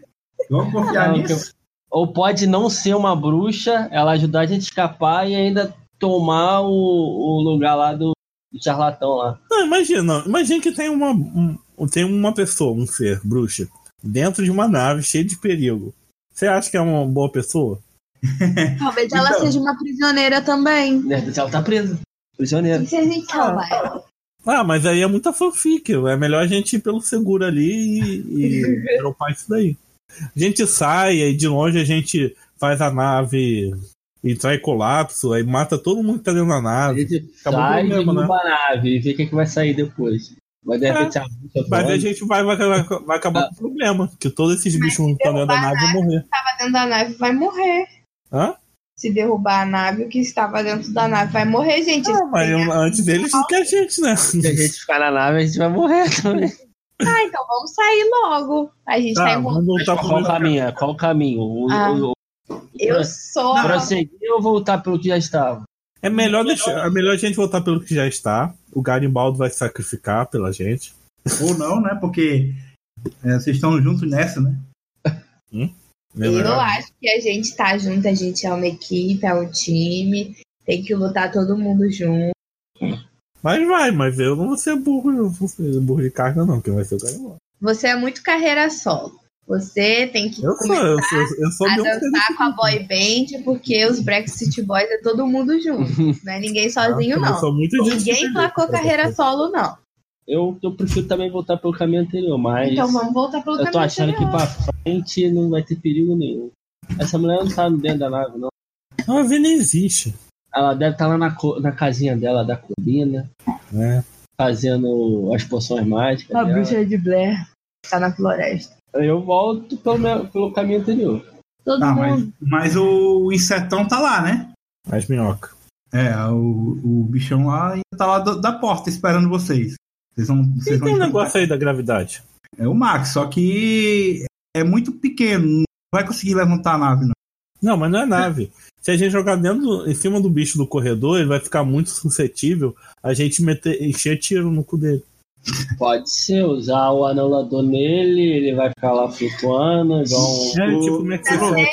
Speaker 2: Vamos confiar
Speaker 3: Não,
Speaker 2: nisso?
Speaker 3: Ou pode não ser uma bruxa, ela ajudar a gente a escapar e ainda tomar o, o lugar lá do, do charlatão lá.
Speaker 4: Não, imagina, imagina que tem uma, um- tem uma pessoa, um ser, bruxa, dentro de uma nave cheia de perigo. Você acha que é uma boa pessoa?
Speaker 5: Talvez ela
Speaker 2: Então.
Speaker 5: seja uma prisioneira também.
Speaker 3: Ela tá presa, prisioneira.
Speaker 5: E se a gente salvar ela?
Speaker 4: Ah, mas aí é muita fanfic. É melhor a gente ir pelo seguro ali e, e dropar isso daí. A gente sai, aí de longe a gente faz a nave entrar em colapso, aí mata todo mundo que tá dentro da
Speaker 3: A
Speaker 4: nave.
Speaker 3: gente
Speaker 4: Acabou o
Speaker 3: sai,
Speaker 4: problema,
Speaker 3: a nave e vê o que, que vai sair depois. Mas de repente a
Speaker 4: Mas a gente vai, vai, vai, vai acabar com o problema. Que todos esses bichos que estão dentro da nave vão morrer.
Speaker 5: Estava dentro da nave vai morrer.
Speaker 4: Hã?
Speaker 5: Se derrubar a nave, o que estava dentro da nave vai morrer, gente.
Speaker 4: Ah, mas eu- antes deles que a gente, né?
Speaker 3: Se a gente ficar na nave, a gente vai morrer também.
Speaker 5: Ah, então vamos sair logo. A gente
Speaker 4: Tá,
Speaker 5: vai morrer.
Speaker 4: vamos voltar pro
Speaker 3: Qual o caminho? Qual o caminho? O,
Speaker 5: Ah.
Speaker 3: o, o,
Speaker 5: Eu sou. a-
Speaker 3: prosseguir ou voltar pelo que já estava?
Speaker 4: É melhor, deixar, é melhor a gente voltar pelo que já está. O Garibaldo vai se sacrificar pela gente.
Speaker 2: Ou não, né? Porque é, vocês estão juntos nessa, né?
Speaker 4: É
Speaker 5: Eu acho que a gente tá junto, a gente é uma equipe, é um time. Tem que lutar todo mundo junto.
Speaker 4: Mas vai, mas eu não vou ser burro, não vou ser burro de carga, não, quem vai ser o Garibaldo.
Speaker 5: Você é muito carreira solo. Você tem que
Speaker 4: Eu sou,
Speaker 5: começar
Speaker 4: eu sou, eu sou
Speaker 5: a dançar com a boy band, porque os Brexit Boys é todo mundo junto. Não é ninguém sozinho,
Speaker 4: Eu
Speaker 5: não.
Speaker 4: sou muito
Speaker 5: Ninguém placou carreira solo, não.
Speaker 3: Eu, eu prefiro também voltar pelo caminho anterior, mas
Speaker 5: Então vamos voltar pelo
Speaker 3: eu tô
Speaker 5: caminho
Speaker 3: achando que
Speaker 5: anterior.
Speaker 3: pra frente não vai ter perigo nenhum. Essa mulher não tá dentro da nave, não.
Speaker 4: Não, a nem existe.
Speaker 3: Ela deve estar lá na, na casinha dela, da colina,
Speaker 4: né?
Speaker 3: fazendo as poções mágicas.
Speaker 5: A
Speaker 3: dela.
Speaker 5: bruxa de Blair tá na floresta.
Speaker 3: Eu volto pelo, meu- pelo caminho anterior.
Speaker 5: Todo
Speaker 2: Tá, mas,
Speaker 5: mundo.
Speaker 2: mas o insetão tá lá, né?
Speaker 4: As minhocas.
Speaker 2: É, o, o bichão lá tá lá do- da porta esperando vocês. Vocês vão. Vocês vão
Speaker 4: tem um negócio aí da gravidade.
Speaker 2: É o Max, só que é muito pequeno, não vai conseguir levantar a nave, não.
Speaker 4: Não, mas não é nave. Se a gente jogar dentro, em cima do bicho do corredor, ele vai ficar muito suscetível a gente meter, encher tiro no cu dele.
Speaker 3: Pode ser, usar o anulador nele, ele vai ficar lá flutuando, igual um.
Speaker 4: É, tipo, como é que você?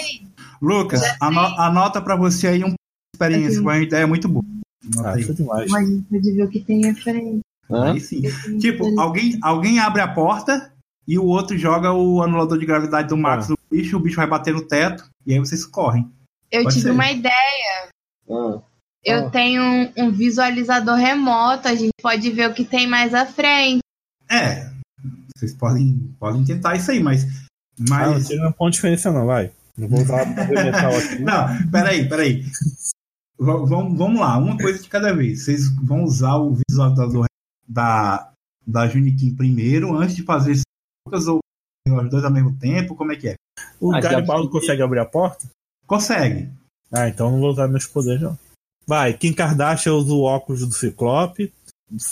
Speaker 2: Lucas, ano- anota pra você aí uma experiência, uma ideia muito boa. Anota
Speaker 4: Ah,
Speaker 2: aí.
Speaker 4: isso demais.
Speaker 5: Mas a gente pode ver o que tem à frente.
Speaker 2: Aí sim. Tipo, alguém, alguém abre a porta e o outro joga o anulador de gravidade do Max
Speaker 4: Ah.
Speaker 2: no bicho, o bicho vai bater no teto e aí vocês correm.
Speaker 5: Eu
Speaker 2: Pode
Speaker 5: tive
Speaker 2: ser.
Speaker 5: uma ideia.
Speaker 3: Ah,
Speaker 5: Eu
Speaker 3: Ah.
Speaker 5: tenho um, um visualizador remoto, a gente pode ver o que tem mais à frente.
Speaker 2: É, vocês podem, podem tentar isso aí, mas.
Speaker 4: Ah, não
Speaker 2: mas...
Speaker 4: tira ponto de diferença, não, vai. Não vou usar o metal aqui.
Speaker 2: Não, peraí, peraí. V- vamos, vamos lá, uma coisa de cada vez. Vocês vão usar o visualizador da, da Juniquim primeiro, antes de fazer isso, ou os dois ao mesmo tempo? Como é que é?
Speaker 4: O
Speaker 3: Ah,
Speaker 4: Garibaldo consegue abrir a porta?
Speaker 2: Consegue.
Speaker 4: Ah, então não vou usar meus poderes, não. Vai, Kim Kardashian usa o óculos do Ciclope,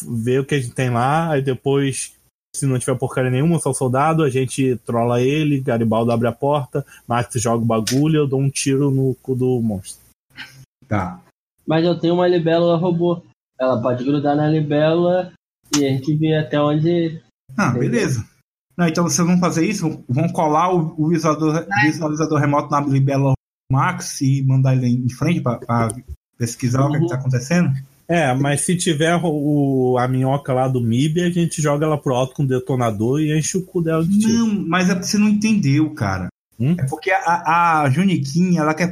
Speaker 4: vê o que a gente tem lá, aí depois, se não tiver porcaria nenhuma, só o soldado, a gente trola ele, Garibaldo abre a porta, Max joga o bagulho, eu dou um tiro no cu do monstro.
Speaker 2: Tá.
Speaker 3: Mas eu tenho uma libélula robô. Ela pode grudar na libélula e a gente vê até onde.
Speaker 2: Ah, beleza. Não, então vocês vão fazer isso? Vão- colar o, o visualizador, visualizador remoto na Libelo Max e mandar ele em frente para pesquisar o que, está acontecendo?
Speaker 4: É, mas se tiver o, a minhoca lá do MIB, a gente joga ela pro alto com o detonador e enche o cu dela de tiro.
Speaker 2: Não, mas é porque você não entendeu, cara.
Speaker 4: Hum?
Speaker 2: É porque a, a Juniquim, ela quer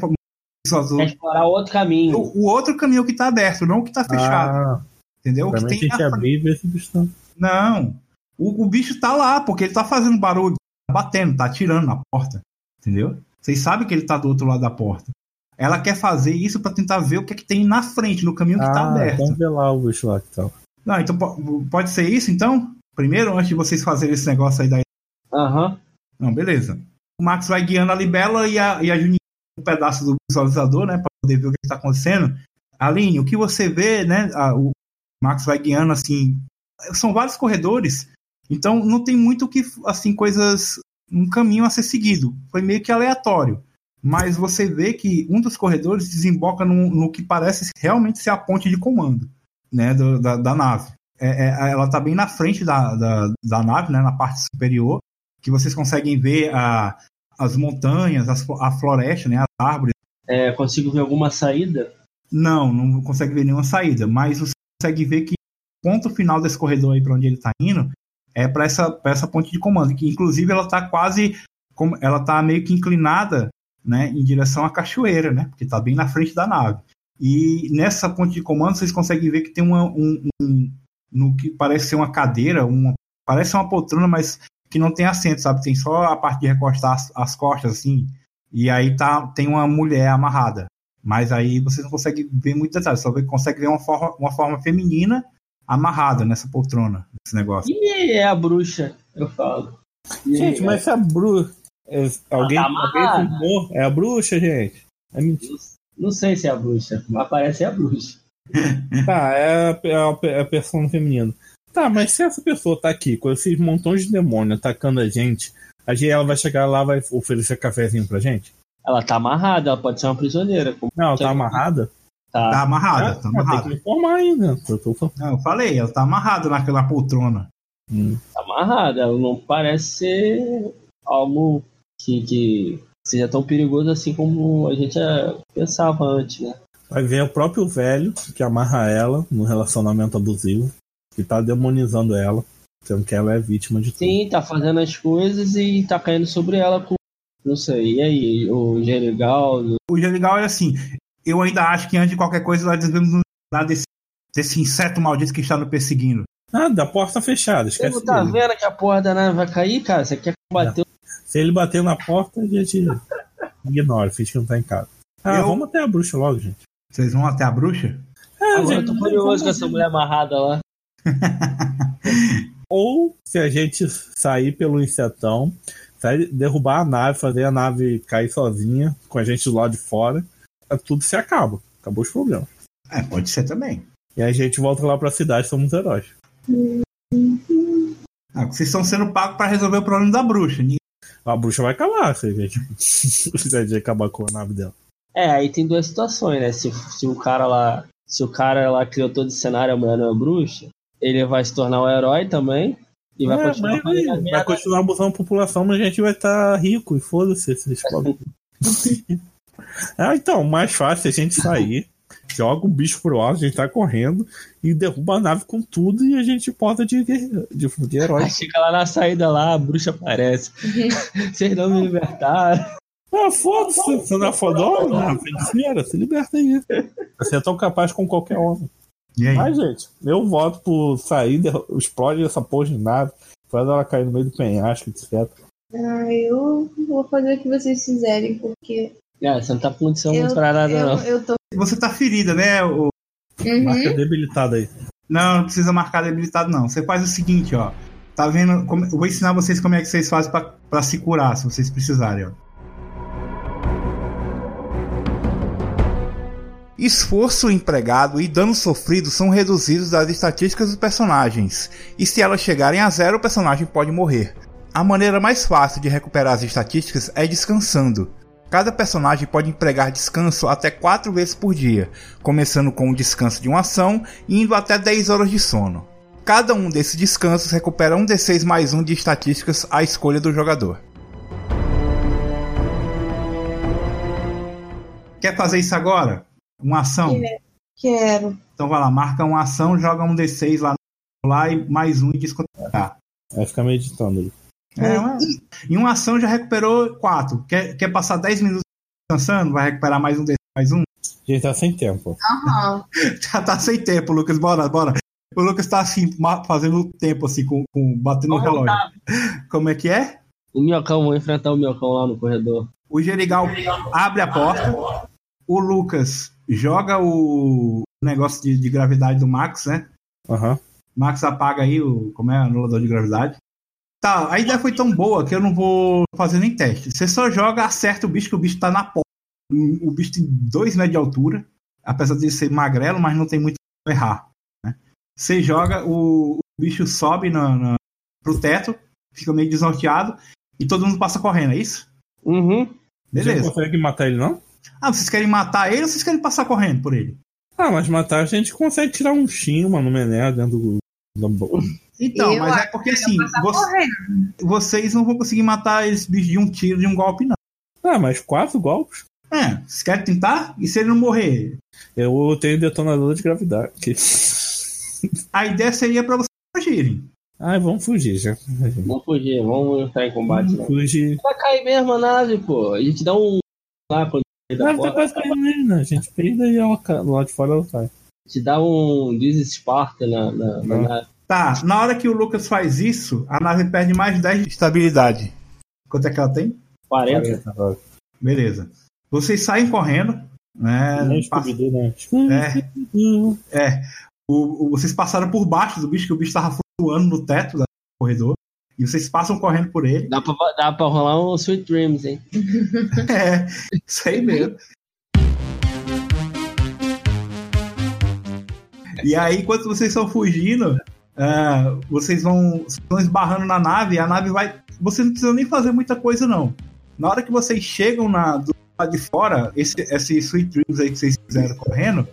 Speaker 2: visualizador
Speaker 3: Quer explorar outro caminho.
Speaker 2: O, o outro caminho que tá aberto, não o que tá fechado.
Speaker 4: Ah,
Speaker 2: entendeu? O que tem
Speaker 4: gente
Speaker 2: na frente.
Speaker 4: abrir e ver se o bicho.
Speaker 2: Não. O, o bicho tá lá, porque ele tá fazendo barulho, tá batendo, tá atirando na porta. Entendeu? Vocês sabem que ele tá do outro lado da porta. Ela quer fazer isso pra tentar ver o que é que tem na frente, no caminho que tá
Speaker 4: Ah,
Speaker 2: aberto.
Speaker 4: então vê lá o bicho lá que tá.
Speaker 2: Não, então po- pode ser isso, então? Primeiro, antes de vocês fazerem esse negócio aí da.
Speaker 3: Aham.
Speaker 2: Não, beleza. O Max vai guiando a libela e a, e a Juninho um pedaço do visualizador, né? Pra poder ver o que, que tá acontecendo. Aline, o que você vê, né? A, o Max vai guiando assim. São vários corredores, então não tem muito que, assim, coisas. um caminho a ser seguido. Foi meio que aleatório. Mas você vê que um dos corredores desemboca no, no que parece realmente ser a ponte de comando, né? Do, da, da, nave. É, é, ela está bem na frente da, da, da, nave, né? Na parte superior, que vocês conseguem ver a, as montanhas, as, a floresta, né? As árvores.
Speaker 3: É, consigo ver alguma saída?
Speaker 2: Não, não consegue ver nenhuma saída, mas você consegue ver que o ponto final desse corredor aí para onde ele está indo é para essa, essa ponte de comando, que inclusive ela está quase, ela está meio que inclinada né, em direção à cachoeira, né, porque está bem na frente da nave. E nessa ponte de comando vocês conseguem ver que tem uma, um, um no que parece ser uma cadeira, uma, parece uma poltrona, mas que não tem assento, sabe? Tem só a parte de recostar as, as costas, assim. E aí tá, tem uma mulher amarrada. Mas aí vocês não conseguem ver muito detalhe, só consegue ver uma forma, uma forma feminina amarrada nessa poltrona, nesse negócio.
Speaker 3: E é a bruxa, eu falo.
Speaker 4: E gente, mas se a bruxa. É, alguém, tá alguém É a bruxa, gente. É mentira.
Speaker 3: Não, sei se é a bruxa, mas parece ser a bruxa.
Speaker 4: tá, é a, é a, é a persona feminina. Tá, mas se essa pessoa tá aqui com esses montões de demônio atacando a gente, a gente ela vai chegar lá e vai oferecer cafezinho pra gente?
Speaker 3: Ela tá amarrada, ela pode ser uma prisioneira.
Speaker 4: Não, ela tá amarrada?
Speaker 2: Tá, tá amarrada, tá amarrada.
Speaker 4: Tem que me informar ainda. Eu, tô...
Speaker 2: não, eu falei, ela tá amarrada naquela poltrona.
Speaker 3: Hum. Tá amarrada, ela não parece ser algo que, que seja tão perigoso assim como a gente pensava antes, né?
Speaker 4: Vai ver o próprio velho que amarra ela no relacionamento abusivo, que tá demonizando ela, sendo que ela é vítima de tudo.
Speaker 3: Sim, tá fazendo as coisas e tá caindo sobre ela com não sei, e aí, o Genigal?
Speaker 2: O Genigal é assim, eu ainda acho que antes de qualquer coisa nós devemos nos dar desse, desse inseto maldito que está nos perseguindo.
Speaker 4: Ah, da porta fechada, esquece
Speaker 3: Você não tá dele. vendo que a porta da nave vai cair, cara? Você quer combater?
Speaker 4: Se ele bater na porta, a gente ignora, finge que não tá em casa. Ah, eu... vamos até a bruxa logo, gente.
Speaker 2: Vocês vão até a bruxa?
Speaker 3: É, Agora gente, eu tô curioso com essa mulher amarrada lá.
Speaker 4: Ou se a gente sair pelo insetão, sair, derrubar a nave, fazer a nave cair sozinha, com a gente do lado de fora, tudo se acaba. Acabou os problemas.
Speaker 2: É, pode ser também.
Speaker 4: E a gente volta lá pra cidade, somos heróis.
Speaker 2: Ah, vocês estão sendo pagos para resolver o problema da bruxa.
Speaker 4: A bruxa vai acabar se a gente, se a gente acabar com a nave dela.
Speaker 3: É, aí tem duas situações, né? Se, se o cara lá. Se o cara lá criou todo esse cenário, a mulher não é bruxa, ele vai se tornar um herói também. E vai é,
Speaker 4: continuar vai, vai continuar abusando a população, mas a gente vai estar tá rico e foda-se esses ah, então, mais fácil é a gente sair, joga o bicho pro alto, a gente tá correndo e derruba a nave com tudo e a gente porta de, de, de herói. Aí
Speaker 3: chega lá na saída lá, a bruxa aparece. Vocês não me libertaram.
Speaker 4: Ah, foda-se, você não é fodona? Feiticeira, se liberta aí. Você é tão capaz com qualquer homem. Mas, gente, eu voto por sair, explode essa porra de nave, faz ela cair no meio do penhasco, etc.
Speaker 5: Ah, eu vou fazer o que vocês fizerem, porque.
Speaker 3: É, você não tá com condição eu, muito pra nada, eu, não.
Speaker 5: Eu tô...
Speaker 2: Você tá ferida, né? O...
Speaker 4: Uhum. Marca debilitada aí.
Speaker 2: Não, não precisa marcar debilitado, não. Você faz o seguinte, ó. Tá vendo? Como... Eu vou ensinar vocês como é que vocês fazem pra, pra se curar, se vocês precisarem, ó. Esforço empregado e dano sofrido são reduzidos das estatísticas dos personagens, e se elas chegarem a zero, o personagem pode morrer. A maneira mais fácil de recuperar as estatísticas é descansando. Cada personagem pode empregar descanso até 4 vezes por dia, começando com o descanso de uma ação e indo até 10 horas de sono. Cada um desses descansos recupera um D6 mais 1 de estatísticas à escolha do jogador. Quer fazer isso agora? Uma ação?
Speaker 5: Quero.
Speaker 2: Então vai lá, marca uma ação, joga um D6 lá, lá e mais um e descontar.
Speaker 4: Vai ficar meditando.
Speaker 2: É, uma, em uma ação já recuperou 4. Quer, quer passar 10 minutos descansando? Vai recuperar mais um D6 mais um?
Speaker 4: A gente tá sem tempo.
Speaker 5: Uhum.
Speaker 2: já tá sem tempo, Lucas. Bora, bora. O Lucas tá assim, fazendo tempo, assim, com, com batendo no relógio. Tá? Como é que é?
Speaker 3: O Minhocão, vou enfrentar o Minhocão lá no corredor.
Speaker 2: O Gerigal abre a porta. O Lucas joga o negócio de, de gravidade do Max, né?
Speaker 4: Uhum.
Speaker 2: Max apaga aí o. Como é? Anulador de gravidade. Tá, a ideia foi tão boa que eu não vou fazer nem teste. Você só joga, acerta o bicho, que o bicho tá na porta. O bicho tem 2 metros de altura. apesar de ser magrelo, mas não tem muito como errar. Né? Você joga, o, o bicho sobe na, na, pro teto, fica meio desnorteado, e todo mundo passa correndo, é isso?
Speaker 3: Uhum.
Speaker 4: Você
Speaker 2: Beleza.
Speaker 4: não consegue matar ele, não?
Speaker 2: Ah, vocês querem matar ele ou vocês querem passar correndo por ele?
Speaker 4: Ah, mas matar a gente consegue tirar um chinho, mano, no mené dentro do. da bo-
Speaker 2: Então,
Speaker 5: Eu
Speaker 2: mas é porque assim,
Speaker 5: passar
Speaker 2: vo-
Speaker 5: correndo.
Speaker 2: vocês não vão conseguir matar esse bicho de um tiro, de um golpe, não.
Speaker 4: Ah, mas quatro golpes?
Speaker 2: É, vocês querem tentar? E se ele não morrer?
Speaker 4: Eu tenho detonador de gravidade.
Speaker 2: A ideia seria pra vocês fugirem.
Speaker 4: Ah, vamos fugir já.
Speaker 3: Vamos fugir, vamos entrar em combate.
Speaker 4: Vamos fugir.
Speaker 3: Vai cair mesmo a nave, pô. A gente dá um. Lá quando da
Speaker 4: tá
Speaker 3: porta,
Speaker 4: quase caindo nele, né? A gente peida e ela cai. lá de fora ela sai.
Speaker 3: a gente dá um desesparta na, na, na
Speaker 4: Não.
Speaker 3: nave.
Speaker 2: Tá, na hora que o Lucas faz isso, a nave perde mais 10 de
Speaker 1: Estabilidade.
Speaker 2: Quanto é que ela tem?
Speaker 3: 40.
Speaker 2: Beleza. Vocês saem correndo, né?
Speaker 4: Não
Speaker 2: passa-
Speaker 4: né?
Speaker 2: É, é. O, o- vocês passaram por baixo do bicho, que o bicho tava flutuando no teto do corredor. E vocês passam correndo por ele.
Speaker 3: Dá pra, dá pra rolar um Sweet Dreams, hein?
Speaker 2: É, isso aí mesmo. E aí, enquanto vocês estão fugindo, ah, vocês vão, vocês vão esbarrando na nave, e a nave vai. Vocês não precisam nem fazer muita coisa, não. Na hora que vocês chegam na, do lado de fora, esse, esse Sweet Dreams aí que vocês fizeram correndo,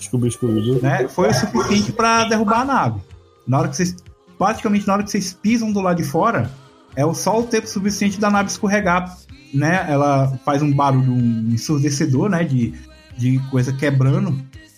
Speaker 4: Scooby Scooby-Doo.
Speaker 2: né, foi o suficiente para derrubar a nave. Na hora que vocês. Praticamente na hora que vocês pisam do lado de fora, é o- só o tempo suficiente da nave escorregar. Né? Ela faz um barulho um ensurdecedor, né? De, de coisa quebrando.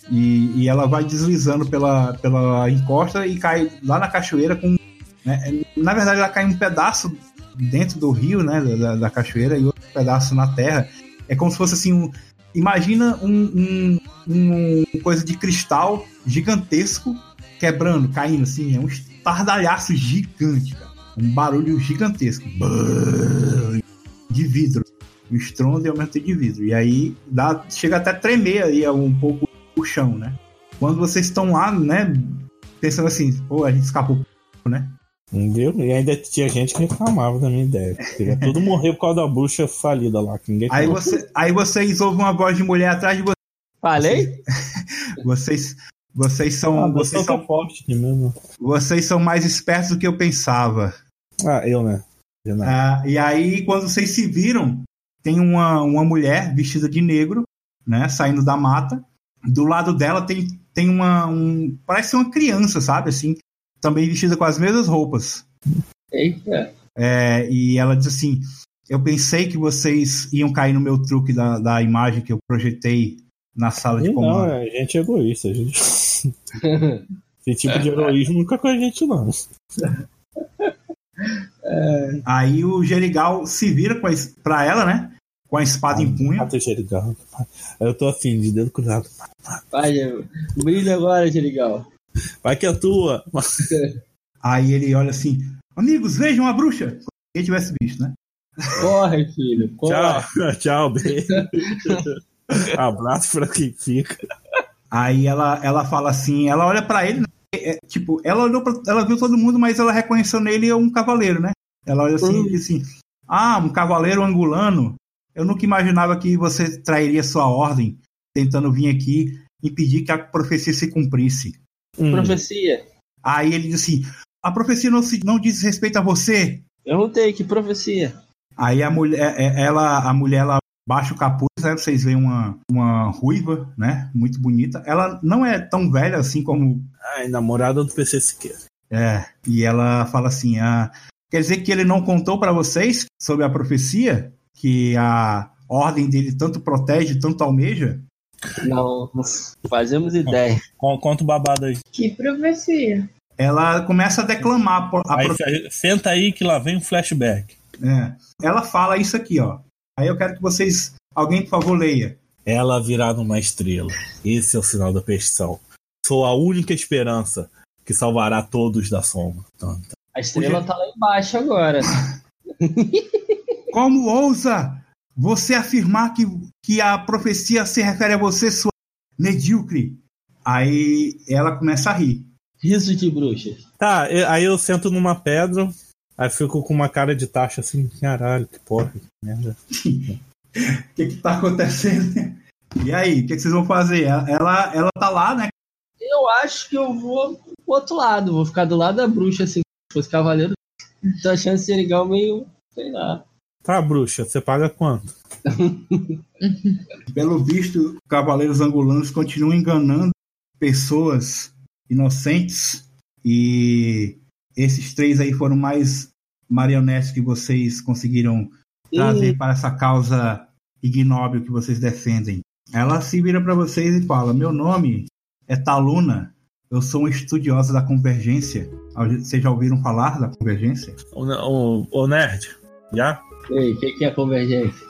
Speaker 2: E, e ela vai deslizando pela, pela encosta e cai lá na cachoeira com. né, Na verdade, ela cai um pedaço dentro do rio, né? Da, da cachoeira, e outro pedaço na terra. É como se fosse assim um. Imagina um, um, um coisa de cristal gigantesco quebrando, caindo assim, é um estardalhaço gigante, cara. Um barulho gigantesco. De vidro. O estrondo e aumento de vidro. E aí dá, chega até a tremer aí um pouco o chão, né? Quando vocês estão lá, né? Pensando assim, pô, a gente escapou, né?
Speaker 4: Entendeu? E ainda tinha gente que reclamava da minha ideia. Tudo morrer por causa da bruxa falida lá. Que ninguém
Speaker 2: Aí, você, aí vocês ouvem uma voz de mulher atrás de vocês.
Speaker 3: Falei?
Speaker 2: Vocês, vocês são.
Speaker 4: Ah,
Speaker 2: vocês,
Speaker 4: você
Speaker 2: são
Speaker 4: forte mesmo.
Speaker 2: vocês são mais espertos do que eu pensava.
Speaker 4: Ah, eu, né? Eu não.
Speaker 2: Ah, e aí, quando vocês se viram, tem uma, uma mulher vestida de negro, né? Saindo da mata. Do lado dela tem, tem uma. Um, parece uma criança, sabe? Assim, também vestida com as mesmas roupas.
Speaker 3: Eita.
Speaker 2: É, e ela diz assim: Eu pensei que vocês iam cair no meu truque da, da imagem que eu projetei na sala de
Speaker 4: E não,
Speaker 2: comando.
Speaker 4: a gente é egoísta. A gente... Esse tipo de heroísmo nunca é com a gente, não.
Speaker 2: Aí o Gerigal se vira pra ela, né? Com a espada em punho.
Speaker 4: O Jerigal. Eu tô assim, de dedo cruzado.
Speaker 3: Vai, brilha agora, Gerigal.
Speaker 4: Vai que é tua.
Speaker 2: Aí ele olha assim: Amigos, vejam a bruxa! Se quem tivesse visto, né?
Speaker 3: Corre, filho. Corre.
Speaker 4: Tchau, tchau, beijo. Abraço pra quem fica.
Speaker 2: Aí ela, ela fala assim, ela olha pra ele, né? É, tipo, ela olhou pra, ela viu todo mundo, mas ela reconheceu nele um cavaleiro, né? Ela olha assim e diz assim: Ah, um cavaleiro angulano. Eu nunca imaginava que você trairia sua ordem, tentando vir aqui impedir que a profecia se cumprisse.
Speaker 4: Hum,
Speaker 3: Profecia.
Speaker 2: Aí ele diz assim: A profecia não, se, não diz respeito a você.
Speaker 3: Perguntei, que profecia?
Speaker 2: Aí a mulher, é- ela, a mulher, ela baixa o capuz, né? Vocês veem uma, uma ruiva, né? Muito bonita. Ela não é tão velha assim como
Speaker 4: Ai, namorada do PC Siqueira.
Speaker 2: É, e ela fala assim: ah, quer dizer que ele não contou pra vocês sobre a profecia que a ordem dele tanto protege, tanto almeja?
Speaker 3: Não, não fazemos ideia.
Speaker 4: Con- Conta o babado aí.
Speaker 5: Que profecia.
Speaker 2: Ela começa a declamar a
Speaker 4: Aí, senta aí que lá vem um flashback.
Speaker 2: É. Ela fala isso aqui, ó. Aí eu quero que vocês, alguém por favor leia.
Speaker 4: Ela virá numa estrela. Esse é o sinal da perdição. Sou a única esperança que salvará todos da sombra.
Speaker 3: A estrela tá lá embaixo agora.
Speaker 2: Como ousa você afirmar que, que a profecia se refere a você, sua medíocre? Aí ela começa a rir.
Speaker 3: Riso de bruxas.
Speaker 4: Tá, aí eu sento numa pedra, aí fico com uma cara de taxa assim, caralho, que porra, que merda.
Speaker 2: O que que tá acontecendo? E aí, o que, que vocês vão fazer? Ela, ela, ela tá lá, né?
Speaker 3: Eu acho que eu vou pro outro lado, vou ficar do lado da bruxa, assim, se fosse cavaleiro. Tô achando esse legal meio, sei lá.
Speaker 4: Tá, bruxa, você paga quanto?
Speaker 2: Pelo visto, cavaleiros angolanos continuam enganando pessoas inocentes e esses três aí foram mais marionetes que vocês conseguiram trazer para essa causa ignóbil que vocês defendem. Ela se vira para vocês e fala: Meu nome é Taluna, eu sou um estudiosa da convergência. Vocês já ouviram falar da convergência?
Speaker 4: Ô, ô, ô nerd, já?
Speaker 3: Ei, o que, que é convergência?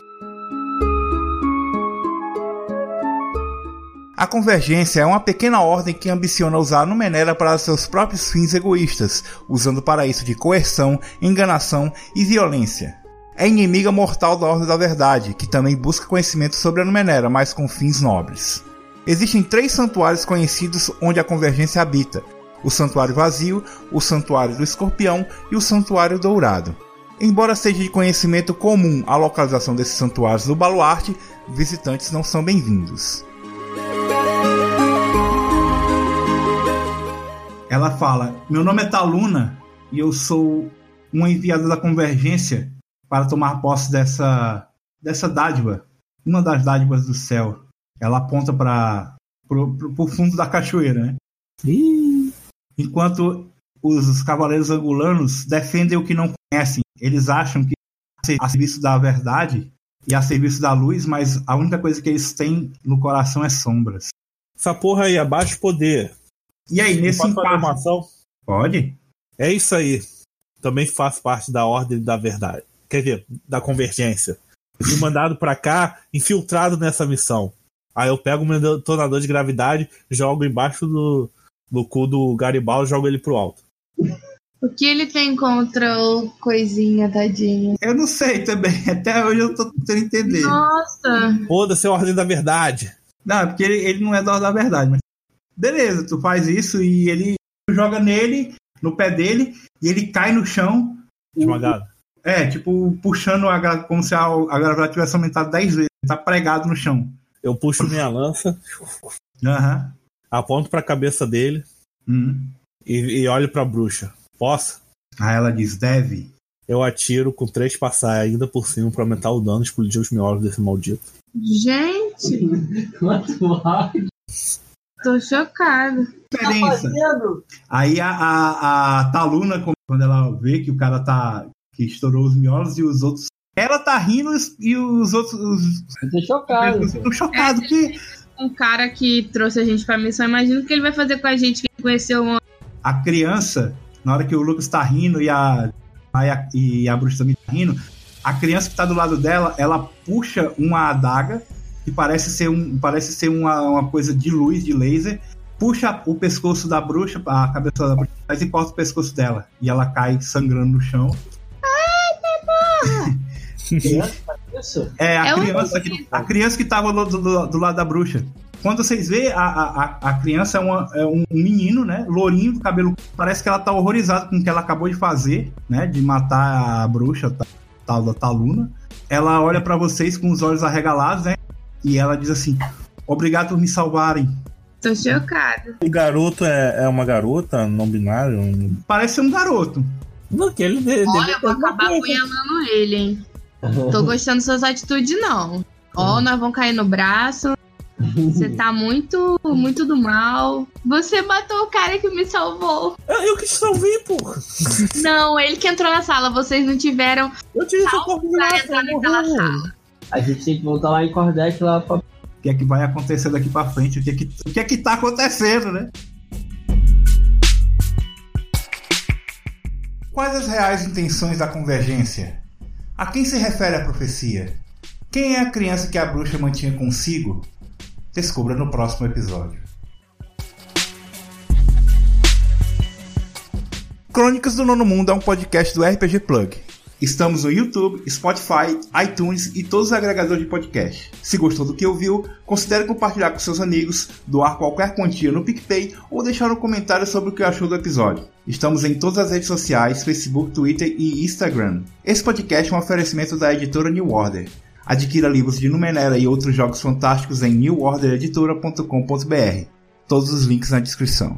Speaker 1: A convergência é uma pequena ordem que ambiciona usar a Numenera para seus próprios fins egoístas, usando para isso de coerção, enganação e violência. É inimiga mortal da Ordem da Verdade, que também busca conhecimento sobre a Numenera, mas com fins nobres. Existem três santuários conhecidos onde a convergência habita: o Santuário Vazio, o Santuário do Escorpião e o Santuário Dourado. Embora seja de conhecimento comum a localização desses santuários no Baluarte, visitantes não são bem-vindos.
Speaker 2: Ela fala: Meu nome é Taluna e eu sou uma enviada da Convergência para tomar posse dessa, dessa dádiva, uma das dádivas do céu. Ela aponta para o fundo da cachoeira, né? Enquanto os cavaleiros angulanos defendem o que não conhecem. Eles acham que a serviço da verdade e a serviço da luz, mas a única coisa que eles têm no coração é sombras.
Speaker 4: Essa porra aí, abaixo poder.
Speaker 2: E aí, nesse
Speaker 4: Pode fazer
Speaker 2: impasse...
Speaker 4: uma ação?
Speaker 2: Pode?
Speaker 4: É isso aí. Também faço parte da ordem da verdade. Quer dizer, da convergência. Fui mandado pra cá, infiltrado nessa missão. Aí eu pego o meu detonador de gravidade, jogo embaixo do, do cu do Garibaldi e jogo ele pro alto.
Speaker 5: O que ele tem contra o coisinha, tadinho?
Speaker 2: Eu não sei também. Até hoje eu tô tentando entender.
Speaker 5: Nossa!
Speaker 4: Foda-se a ordem da verdade.
Speaker 2: Não, é porque ele, ele não é da da verdade. Mas... Beleza, tu faz isso e ele joga nele, no pé dele, e ele cai no chão. O-
Speaker 4: Esmagado.
Speaker 2: É, tipo, puxando a gra- como se a, a gravidade tivesse aumentado 10 vezes. Ele tá pregado no chão.
Speaker 4: Eu puxo minha lança,
Speaker 2: Aham.
Speaker 4: aponto pra cabeça dele
Speaker 2: Hum.
Speaker 4: e, e olho pra bruxa. Posso?
Speaker 2: Aí ela diz, deve.
Speaker 4: Eu atiro com três passar ainda por cima pra aumentar o dano e explodir os miolos desse maldito.
Speaker 5: Gente, tô chocada.
Speaker 3: tá
Speaker 2: Diferença.
Speaker 3: fazendo?
Speaker 2: Aí a, a, a Taluna, quando ela vê que o cara tá. que estourou os miolos e os outros. Ela tá rindo e os outros. Os,
Speaker 3: Eu tô chocado.
Speaker 2: os, estão chocados. Que
Speaker 5: Um cara que trouxe a gente pra missão, imagina o que ele vai fazer com a gente que conheceu um
Speaker 2: a criança, na hora que o Lucas tá rindo e a, a- e a bruxa também tá rindo, a criança que tá do lado dela, ela puxa uma adaga que parece ser, um, parece ser uma, uma coisa de luz, de laser, puxa o pescoço da bruxa, a cabeça da bruxa, mas e corta o pescoço dela. E ela cai sangrando no chão. É a
Speaker 5: É
Speaker 2: criança que, a criança que tava do, do- do lado da bruxa. Quando vocês vê, a, a, a- criança é, uma- é um menino, né? Lourinho, do cabelo. Parece que ela tá horrorizada com o que ela acabou de fazer, né? De matar a bruxa, ta- tal da Taluna. Ela olha pra vocês com os olhos arregalados, né? E ela diz assim: Obrigado por me salvarem.
Speaker 5: Tô chocada.
Speaker 4: O garoto é, é uma garota não binário? Um...
Speaker 2: Parece ser um garoto.
Speaker 4: Não, que ele deve,
Speaker 5: Olha,
Speaker 4: deve
Speaker 5: eu vou acabar apunhalando ele, hein? Tô gostando dessas atitudes, não. Ó, nós vamos cair no braço. Você tá muito, muito do mal. Você matou o cara que me salvou.
Speaker 4: Eu, eu que te salvei, porra.
Speaker 5: Não, ele que entrou na sala. Vocês não tiveram
Speaker 4: Eu tive seu corpo de
Speaker 5: pra entrar naquela sala.
Speaker 3: A gente tem que voltar lá em Kordek lá pra.
Speaker 2: O que é que vai acontecer daqui pra frente? O que é que, o que, é que tá acontecendo, né?
Speaker 1: Quais as reais intenções da convergência? A quem se refere a profecia? Quem é a criança que a bruxa mantinha consigo? Descubra no próximo episódio. Crônicas do Nono Mundo é um podcast do RPG Plug. Estamos no YouTube, Spotify, iTunes e todos os agregadores de podcast. Se gostou do que ouviu, considere compartilhar com seus amigos, doar qualquer quantia no PicPay ou deixar um comentário sobre o que achou do episódio. Estamos em todas as redes sociais, Facebook, Twitter e Instagram. Esse podcast é um oferecimento da editora New Order.
Speaker 2: Adquira livros de Numenera e outros jogos fantásticos em newordereditora.com.br. Todos os links na descrição.